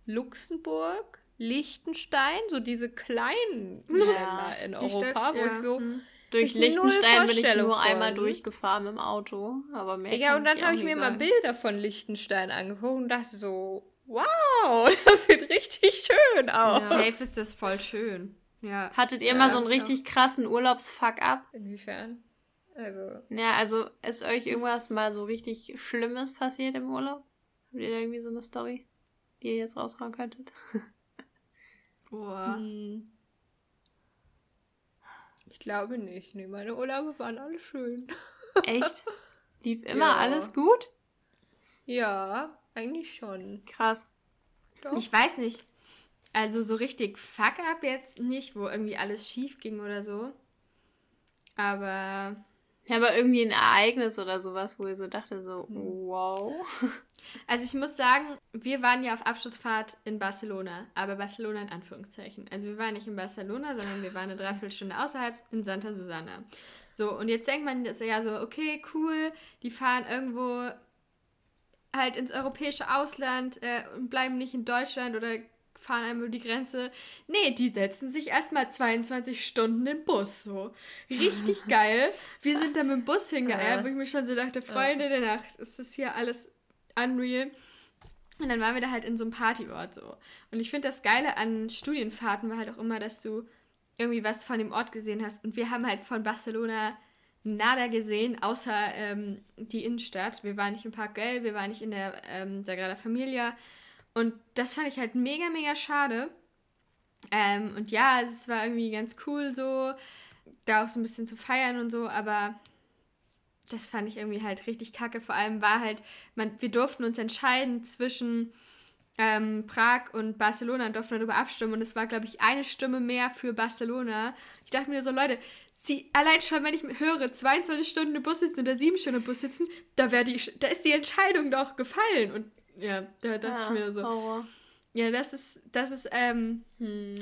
Luxemburg Liechtenstein, so diese kleinen <laughs> ja, Länder in Europa, Stadt, wo ja. ich so. Hm. Durch Liechtenstein bin ich nur von. einmal durchgefahren im Auto, aber mehr. Ja, und dann habe ich mir mal Bilder von Liechtenstein angeguckt und dachte so, wow, <laughs> das sieht richtig schön aus. Ja. Safe ist das voll schön. Ja. Hattet ihr Ja, mal so einen richtig krassen Urlaubsfuck-up? Inwiefern? Also, Ja, also ist euch irgendwas mal so richtig Schlimmes passiert im Urlaub? Habt ihr da irgendwie so eine Story, die ihr jetzt raushauen könntet? <laughs> Boah. hm. ich glaube nicht. Nee, meine Urlaube waren alle schön. <laughs> Echt? Lief immer Ja. alles gut? Ja, eigentlich schon. Krass. Doch. Ich weiß nicht. Also so richtig fuck up jetzt nicht, wo irgendwie alles schief ging oder so. Aber Ja, aber irgendwie ein Ereignis oder sowas, wo ihr so dachte, so, Hm. wow. <laughs> Also ich muss sagen, wir waren ja auf Abschlussfahrt in Barcelona, aber Barcelona in Anführungszeichen. Also wir waren nicht in Barcelona, sondern wir waren eine Dreiviertelstunde außerhalb in Santa Susana. So, und jetzt denkt man das ja so, okay, cool, die fahren irgendwo halt ins europäische Ausland äh, und bleiben nicht in Deutschland oder fahren einmal über die Grenze. Nee, die setzen sich erstmal 22 Stunden im Bus, so. Richtig <laughs> geil. Wir sind da mit dem Bus hingeeiert, wo ich mir schon so dachte, Freunde der Nacht, ist das hier alles unreal. Und dann waren wir da halt in so einem Partyort so. Und ich finde das Geile an Studienfahrten war halt auch immer, dass du irgendwie was von dem Ort gesehen hast. Und wir haben halt von Barcelona nada gesehen, außer ähm, die Innenstadt. Wir waren nicht im Park Güell, wir waren nicht in der ähm, Sagrada Familia. Und das fand ich halt mega, mega schade. Ähm, und ja, es war irgendwie ganz cool so, da auch so ein bisschen zu feiern und so, aber das fand ich irgendwie halt richtig kacke. Vor allem war halt, man, wir durften uns entscheiden zwischen ähm, Prag und Barcelona und durften darüber abstimmen. Und es war, glaube ich, eine Stimme mehr für Barcelona. Ich dachte mir so, Leute, sie, allein schon, wenn ich höre, 22 Stunden im Bus sitzen oder 7 Stunden im Bus sitzen, da, die, da ist die Entscheidung doch gefallen. Und ja, da dachte ich mir so, Horror. ja, das ist, das ist, ähm,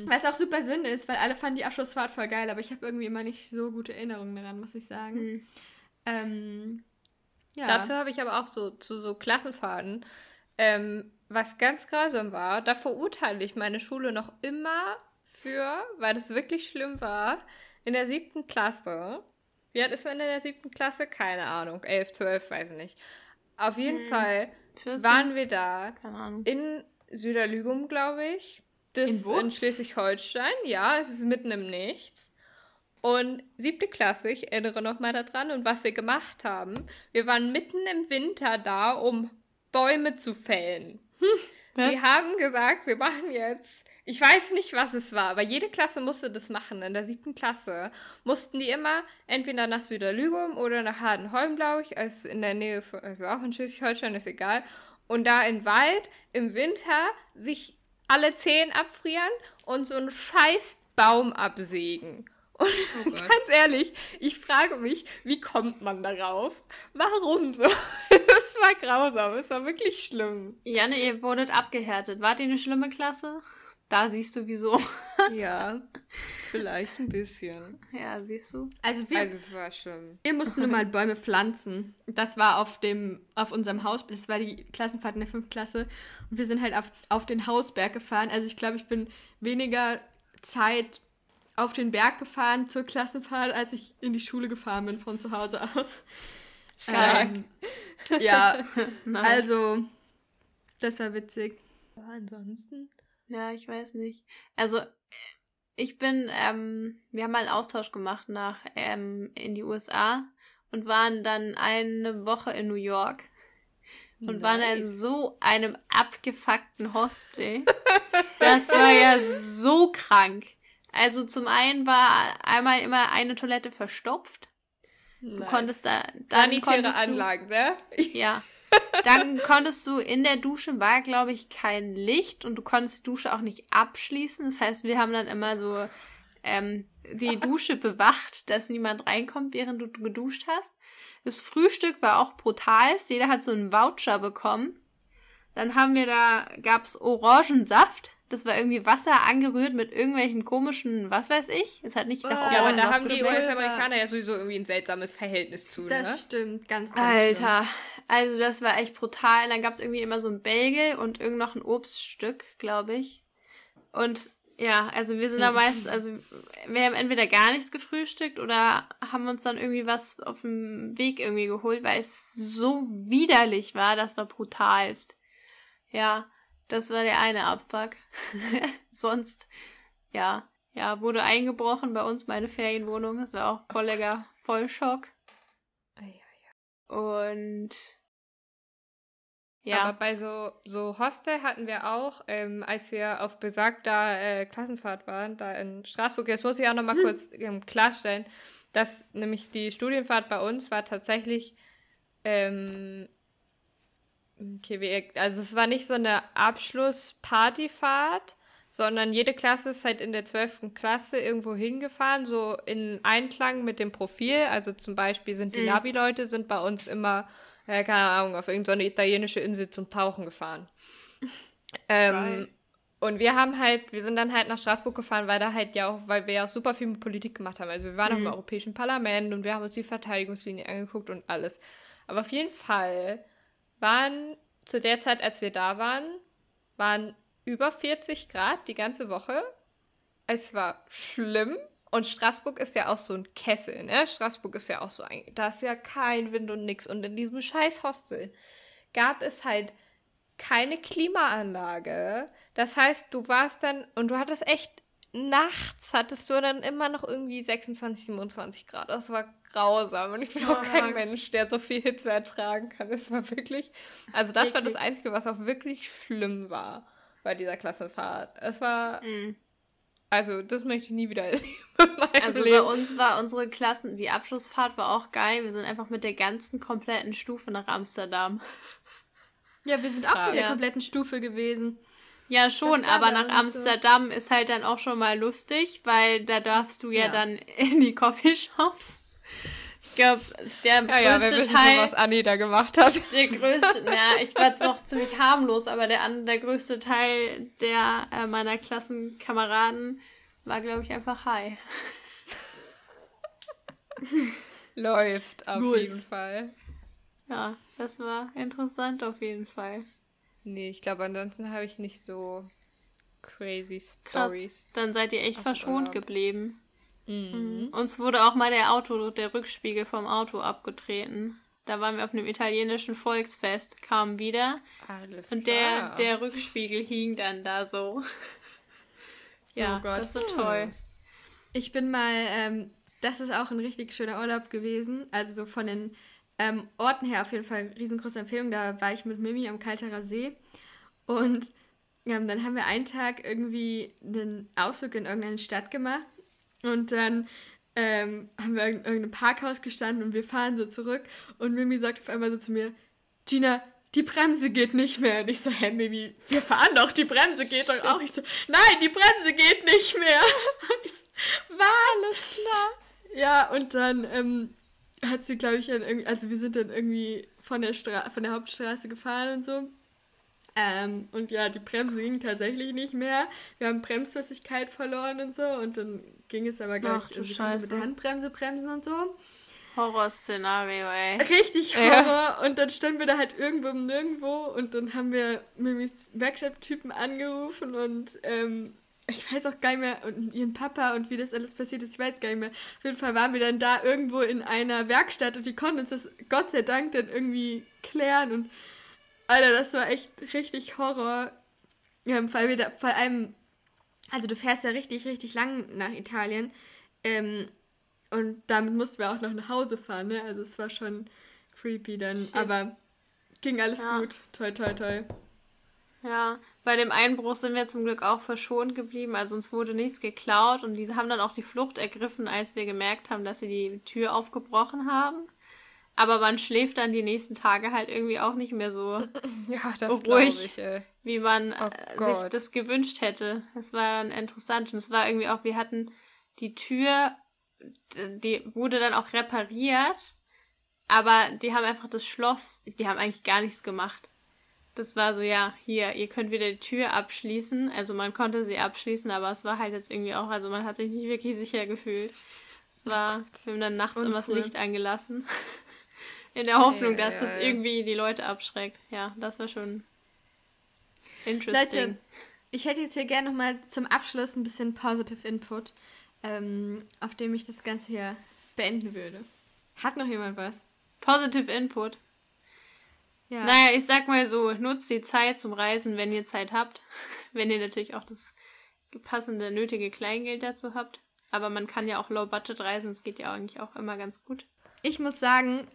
was auch super Sinn ist, weil alle fanden die Abschlussfahrt voll geil, aber ich habe irgendwie immer nicht so gute Erinnerungen daran, muss ich sagen. Hm. Ähm, ja. Dazu habe ich aber auch so zu so Klassenfahrten, ähm, was ganz grausam war. Da verurteile ich meine Schule noch immer für, weil das wirklich schlimm war. In der siebten Klasse. Wie alt ist man in der siebten Klasse? Keine Ahnung. Elf, zwölf, weiß ich nicht. Auf jeden Hm. Fall 14? waren wir da Keine Ahnung. in Süderlügum, glaube ich. Das In wo? in Schleswig-Holstein. Ja, es ist mitten im Nichts. Und siebte Klasse, ich erinnere noch mal daran. Und was wir gemacht haben, wir waren mitten im Winter da, um Bäume zu fällen. Was? Wir haben gesagt, wir machen jetzt. Ich weiß nicht, was es war, aber jede Klasse musste das machen. In der siebten Klasse mussten die immer entweder nach Süderlügum oder nach Hardenholm, glaube ich, also in der Nähe, von, also auch in Schleswig-Holstein, ist egal. Und da im Wald im Winter sich alle Zehen abfrieren und so einen scheiß Baum absägen. Und Oh <laughs> ganz ehrlich, ich frage mich, wie kommt man darauf? Warum so? <laughs> Es war grausam, es war wirklich schlimm. Janne, ihr wurdet abgehärtet. Wart ihr eine schlimme Klasse? Da siehst du wieso. Ja, vielleicht ein bisschen. ja, siehst du. Also wir, Also es war schlimm. wir mussten nur mal Bäume pflanzen. Das war auf dem, auf unserem Haus, das war die Klassenfahrt in der fünften Klasse. Und wir sind halt auf, auf den Hausberg gefahren. Also ich glaube, ich bin weniger Zeit auf den Berg gefahren zur Klassenfahrt, als ich in die Schule gefahren bin von zu Hause aus. Stark. Ähm, ja, <laughs> Nein. also das war witzig. Aber ansonsten. Ja, ich weiß nicht. Also, ich bin, ähm, wir haben mal einen Austausch gemacht nach, ähm, in die USA und waren dann eine Woche in New York und waren in Nice. so einem abgefuckten Hostel. <laughs> Das war ja so krank. Also zum einen war einmal immer eine Toilette verstopft. Du konntest da, dann Sanitäre konntest du, Anlagen, ne? ja. <laughs> Dann konntest du in der Dusche war, glaube ich, kein Licht und du konntest die Dusche auch nicht abschließen. Das heißt, wir haben dann immer so ähm, die Dusche bewacht, dass niemand reinkommt, während du geduscht hast. Das Frühstück war auch brutal. Jeder hat so einen Voucher bekommen. Dann haben wir da, gab's Orangensaft. Das war irgendwie Wasser angerührt mit irgendwelchem komischen, was weiß ich. Es hat nicht nach Oh, Ja, aber da haben die. US-Amerikaner ja sowieso irgendwie ein seltsames Verhältnis zu, Das ne? stimmt, ganz, ganz Alter, also das war echt brutal. Und dann gab's irgendwie immer so ein Bagel und irgend noch ein Obststück, glaube ich. Und ja, also wir sind da meist, also wir haben entweder gar nichts gefrühstückt oder haben uns dann irgendwie was auf dem Weg irgendwie geholt, weil es so widerlich war, das war brutalst. Ja, Das war der eine Abfuck. <laughs> Sonst, ja, ja, wurde eingebrochen bei uns meine Ferienwohnung. Das war auch voller Vollschock. Und ja. Aber bei so, so Hostel hatten wir auch, ähm, als wir auf besagter äh, Klassenfahrt waren, da in Straßburg, jetzt muss ich auch nochmal hm. kurz ähm, klarstellen, dass nämlich die Studienfahrt bei uns war tatsächlich, ähm, okay, also es war nicht so eine Abschlusspartyfahrt, sondern jede Klasse ist halt in der 12. Klasse irgendwo hingefahren, so in Einklang mit dem Profil. Also zum Beispiel sind die mhm. Navi-Leute sind bei uns immer äh, keine Ahnung, auf irgendeine italienische Insel zum Tauchen gefahren. <laughs> ähm, und wir haben halt, wir sind dann halt nach Straßburg gefahren, weil da halt ja auch, weil wir ja auch super viel mit Politik gemacht haben. Also wir waren mhm. auch im Europäischen Parlament und wir haben uns die Verteidigungslinie angeguckt und alles. Aber auf jeden Fall waren zu der Zeit, als wir da waren, waren über 40 Grad die ganze Woche. Es war schlimm. Und Straßburg ist ja auch so ein Kessel, ne? Straßburg ist ja auch so ein. Da ist ja kein Wind und nix. Und in diesem scheiß Hostel gab es halt keine Klimaanlage. Das heißt, du warst dann. Und du hattest echt. Nachts hattest du dann immer noch irgendwie 26, 27 Grad. Das war grausam. Und ich bin oh, auch kein Mensch, der so viel Hitze ertragen kann. Das war wirklich. Also, das war das Einzige, was auch wirklich schlimm war bei dieser Klassenfahrt. Es war. Mm. Also, das möchte ich nie wieder <laughs> erleben. Also Leben. bei uns war unsere Klassen, die Abschlussfahrt war auch geil. Wir sind einfach mit der ganzen kompletten Stufe nach Amsterdam. Ja, wir sind auch mit der kompletten Stufe gewesen. Ja, schon, aber nach Amsterdam so. ist halt dann auch schon mal lustig, weil da darfst du ja, ja. dann in die Coffeeshops. Ich glaube, der größte ja, ja, wissen, Teil. was Anni da gemacht hat. Der größte, <laughs> ja, ich war doch ziemlich harmlos, aber der, der größte Teil der äh, meiner Klassenkameraden war, glaube ich, einfach high. <laughs> Läuft auf Gut. jeden Fall. Ja, das war interessant auf jeden Fall. Nee, ich glaube, ansonsten habe ich nicht so crazy Stories. Dann seid ihr echt verschont geblieben. Mhm. Uns wurde auch mal der Auto, der Rückspiegel vom Auto abgetreten. Da waren wir auf einem italienischen Volksfest, kamen wieder. Alles und der, der Rückspiegel hing dann da so. <laughs> ja, oh das war toll. Ich bin mal, ähm, das ist auch ein richtig schöner Urlaub gewesen. Also so von den ähm, Orten her auf jeden Fall riesengroße Empfehlung. Da war ich mit Mimi am Kalterer See. Und ähm, dann haben wir einen Tag irgendwie einen Ausflug in irgendeine Stadt gemacht. Und dann ähm, haben wir in irgendeinem Parkhaus gestanden und wir fahren so zurück und Mimi sagt auf einmal so zu mir, Gina, die Bremse geht nicht mehr. Und ich so, hä, Mimi, wir fahren doch, die Bremse geht doch auch. Ich so, nein, die Bremse geht nicht mehr. <laughs> Ich so, was? Alles klar. Ja, und dann ähm, hat sie, glaube ich, dann irgendwie, also wir sind dann irgendwie von der, Stra von der Hauptstraße gefahren und so. Ähm, und ja, die Bremse ging tatsächlich nicht mehr. Wir haben Bremsflüssigkeit verloren und so. Und dann ging es aber gleich mit der Handbremse bremsen und so. Horrorszenario, ey. Richtig Horror. Ja. Und dann standen wir da halt irgendwo im Nirgendwo und dann haben wir Mimis Werkstatttypen angerufen und ähm, ich weiß auch gar nicht mehr, und ihren Papa und wie das alles passiert ist, ich weiß gar nicht mehr. Auf jeden Fall waren wir dann da irgendwo in einer Werkstatt und die konnten uns das Gott sei Dank dann irgendwie klären und Alter, das war echt richtig Horror. Ja, weil wir da, vor allem, also du fährst ja richtig, richtig lang nach Italien. Ähm, und damit mussten wir auch noch nach Hause fahren, ne? Also es war schon creepy dann. Shit. Aber ging alles ja. gut. Toll, toll, toll. Ja, bei dem Einbruch sind wir zum Glück auch verschont geblieben. Also uns wurde nichts geklaut und diese haben dann auch die Flucht ergriffen, als wir gemerkt haben, dass sie die Tür aufgebrochen haben. Aber man schläft dann die nächsten Tage halt irgendwie auch nicht mehr so <laughs> ja, ruhig, ich, wie man oh äh, sich das gewünscht hätte. Es war dann interessant und es war irgendwie auch, wir hatten die Tür, die wurde dann auch repariert, aber die haben einfach das Schloss, die haben eigentlich gar nichts gemacht. Das war so, ja, hier, ihr könnt wieder die Tür abschließen. Also man konnte sie abschließen, aber es war halt jetzt irgendwie auch, also man hat sich nicht wirklich sicher gefühlt. Es war, wir haben dann nachts Uncool. immer das Licht angelassen. <laughs> In der Hoffnung, ja, dass ja, das ja. irgendwie die Leute abschreckt. Ja, das war schon interesting. Leute, ich hätte jetzt hier gerne nochmal zum Abschluss ein bisschen Positive Input, ähm, auf dem ich das Ganze hier beenden würde. Hat noch jemand was? Positive Input. Ja. Naja, ich sag mal so, nutzt die Zeit zum Reisen, wenn ihr Zeit habt. <laughs> Wenn ihr natürlich auch das passende, nötige Kleingeld dazu habt. Aber man kann ja auch Low-Budget reisen, das geht ja eigentlich auch immer ganz gut. Ich muss sagen,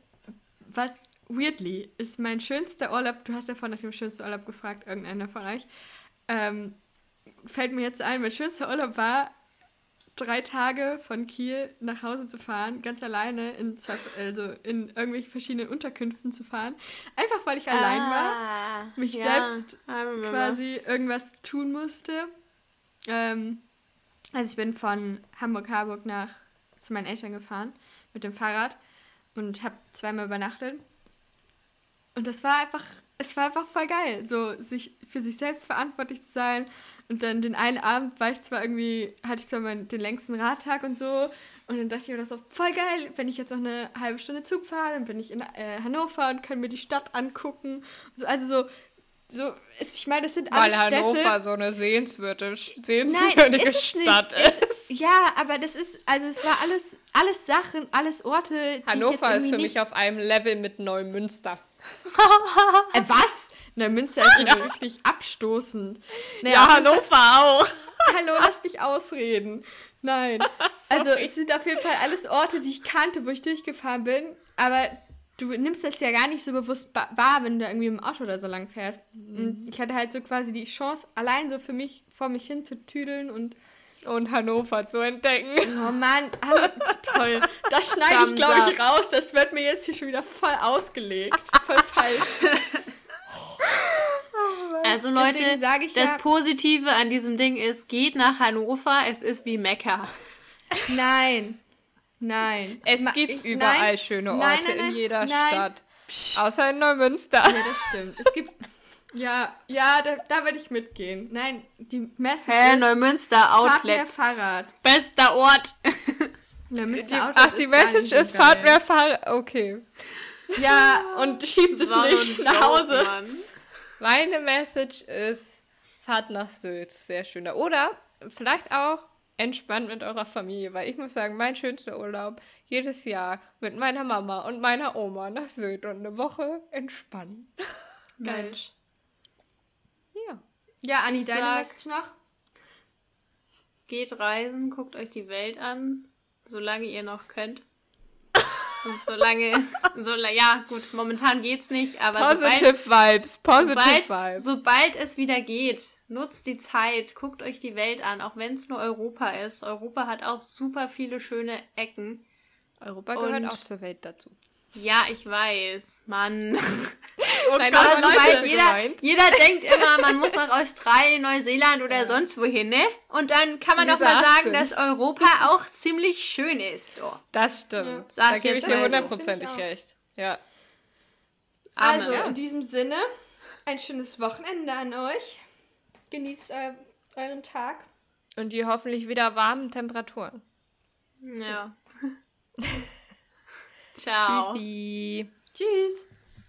was weirdly ist mein schönster Urlaub, du hast ja vorhin nach dem schönsten Urlaub gefragt, irgendeiner von euch, ähm, fällt mir jetzt ein, mein schönster Urlaub war, drei Tage von Kiel nach Hause zu fahren, ganz alleine in zwei, also in irgendwelchen verschiedenen Unterkünften zu fahren. Einfach weil ich allein war, Ah, mich selbst quasi irgendwas tun musste. Ähm, also ich bin von Hamburg-Harburg nach zu meinen Eltern gefahren mit dem Fahrrad und habe zweimal übernachtet. Und das war einfach, es war einfach voll geil, so sich für sich selbst verantwortlich zu sein. Und dann den einen Abend war ich zwar irgendwie, hatte ich zwar meinen, den längsten Radtag und so. Und dann dachte ich mir das so, voll geil, wenn ich jetzt noch eine halbe Stunde Zug fahre, dann bin ich in äh, Hannover und kann mir die Stadt angucken. So, also so, so, ich meine, das sind alle Weil Städte. Hannover so eine sehenswürdige, Nein, sehenswürdige ist es nicht. Stadt ist. ist. Ja, aber das ist, also es war alles, alles Sachen, alles Orte. Die ich jetzt Hannover ist für mich auf einem Level mit Neumünster. Äh, was? Na, Münster ist ja. wirklich abstoßend. Naja, Ja, Hannover auch. Hallo, lass mich ausreden. Nein. <laughs> Also es sind auf jeden Fall alles Orte, die ich kannte, wo ich durchgefahren bin. Aber du nimmst das ja gar nicht so bewusst wahr, wenn du irgendwie im Auto oder so lang fährst. Und ich hatte halt so quasi die Chance, allein so für mich vor mich hin zu tüdeln und Und Hannover zu entdecken. Oh Mann, hallo, toll. Das <laughs> schneide ich, glaube ich, raus. Das wird mir jetzt hier schon wieder voll ausgelegt. Voll falsch. <laughs> Also Deswegen Leute, sage ich das ja- Positive an diesem Ding ist, geht nach Hannover, es ist wie Mekka. Nein. Nein. Es Ma- gibt ich- überall nein, schöne Orte nein, nein, in jeder nein. Stadt. Außer in Neumünster. Ja, das stimmt. Es gibt. <laughs> Ja, ja, da, da würde ich mitgehen. Nein, die Message Hä, ist, Neumünster fahrt mehr Outlet. Fahrrad. Bester Ort. Neumünster Die, Outlet ach, die Message ist, fahrt geil. mehr Fahrrad. Okay. Ja, und schiebt es nicht nach Hause. Mann. Meine Message ist, fahrt nach Sylt. Sehr schön. Oder vielleicht auch entspannt mit eurer Familie, weil ich muss sagen, mein schönster Urlaub jedes Jahr mit meiner Mama und meiner Oma nach Sylt und eine Woche entspannen. Mensch. Ja. Anni, Ich deine sag- Message noch? Geht reisen, guckt euch die Welt an, solange ihr noch könnt. Und solange, <laughs> so, ja, gut, momentan geht's nicht, aber Positive Vibes. Positive sobald, Vibes. sobald es wieder geht, nutzt die Zeit, guckt euch die Welt an, auch wenn es nur Europa ist. Europa hat auch super viele schöne Ecken. Europa gehört Und- auch zur Welt dazu. Ja, ich weiß, Mann. <laughs> Oh Nein, aber sobald Leute jeder, jeder denkt <laughs> immer, man muss nach Australien, Neuseeland oder sonst wohin, ne? Und dann kann man doch mal sagen, 18. dass Europa auch ziemlich schön ist. Oh. Das stimmt. Ja. Sag da gebe ich dir hundertprozentig auch. recht. Ja. Amen. Also, Ja. in diesem Sinne, ein schönes Wochenende an euch. Genießt eu euren Tag. Und die hoffentlich wieder warmen Temperaturen. Ja. <laughs> Ciao. Tschüssi. Tschüss.